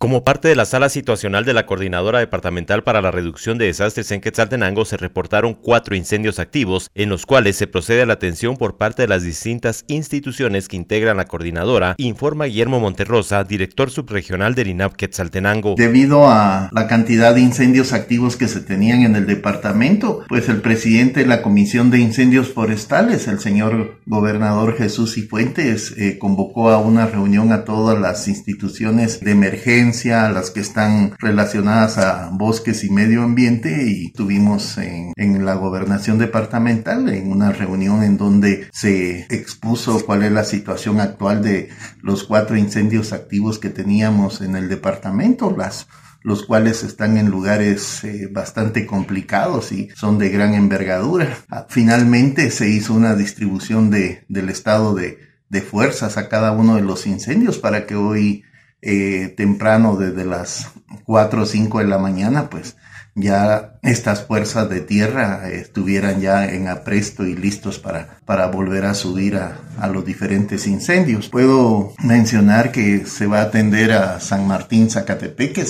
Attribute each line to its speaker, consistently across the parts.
Speaker 1: Como parte de la sala situacional de la Coordinadora Departamental para la Reducción de Desastres en Quetzaltenango se reportaron cuatro incendios activos, en los cuales se procede a la atención por parte de las distintas instituciones que integran la coordinadora, informa Guillermo Monterrosa, director subregional del INAP Quetzaltenango.
Speaker 2: Debido a la cantidad de incendios activos que se tenían en el departamento, pues el presidente de la Comisión de Incendios Forestales, el señor gobernador Jesús Cifuentes, eh, convocó a una reunión a todas las instituciones de emergencia las que están relacionadas a bosques y medio ambiente y tuvimos en, en la gobernación departamental en una reunión en donde se expuso cuál es la situación actual de los cuatro incendios activos que teníamos en el departamento, las los cuales están en lugares eh, bastante complicados y son de gran envergadura. Ah, finalmente se hizo una distribución de, del estado de, de fuerzas a cada uno de los incendios para que hoy eh, temprano desde las 4 o 5 de la mañana, pues ya estas fuerzas de tierra estuvieran ya en apresto y listos para, para volver a subir a, a, los diferentes incendios. Puedo mencionar que se va a atender a San Martín Zacatepeque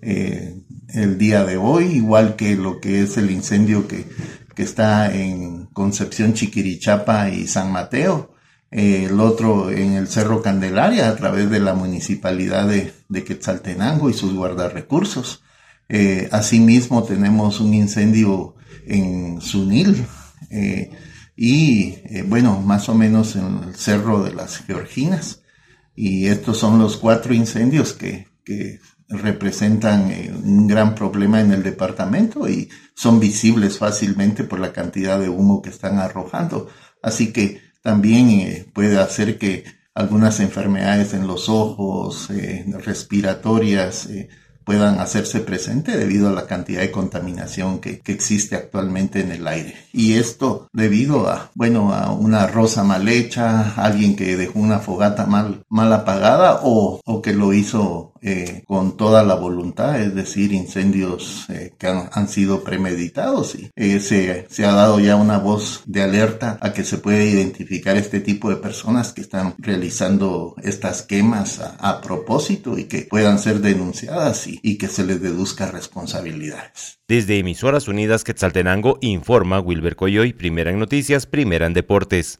Speaker 2: eh, el día de hoy, igual que lo que es el incendio que, que está en Concepción Chiquirichapa y San Mateo el otro en el Cerro Candelaria a través de la municipalidad de, Quetzaltenango y sus guardarrecursos. Eh, asimismo tenemos un incendio en Sunil eh, y eh, bueno, más o menos en el Cerro de las Georginas. Y estos son los cuatro incendios que representan un gran problema en el departamento y son visibles fácilmente por la cantidad de humo que están arrojando. Así que también eh, puede hacer que algunas enfermedades en los ojos, eh, respiratorias, eh, puedan hacerse presente debido a la cantidad de contaminación que, que, existe actualmente en el aire. Y esto debido a, bueno, a una rosa mal hecha, alguien que dejó una fogata mal, mal apagada o, o que lo hizo eh, con toda la voluntad, es decir, incendios eh, que han, sido premeditados y eh, se, se, ha dado ya una voz de alerta a que se puede identificar este tipo de personas que están realizando estas quemas a, propósito y que puedan ser denunciadas y, y, que se les deduzca responsabilidades.
Speaker 1: Desde Emisoras Unidas Quetzaltenango informa Wilber Coyoy, primera en noticias, primera en deportes.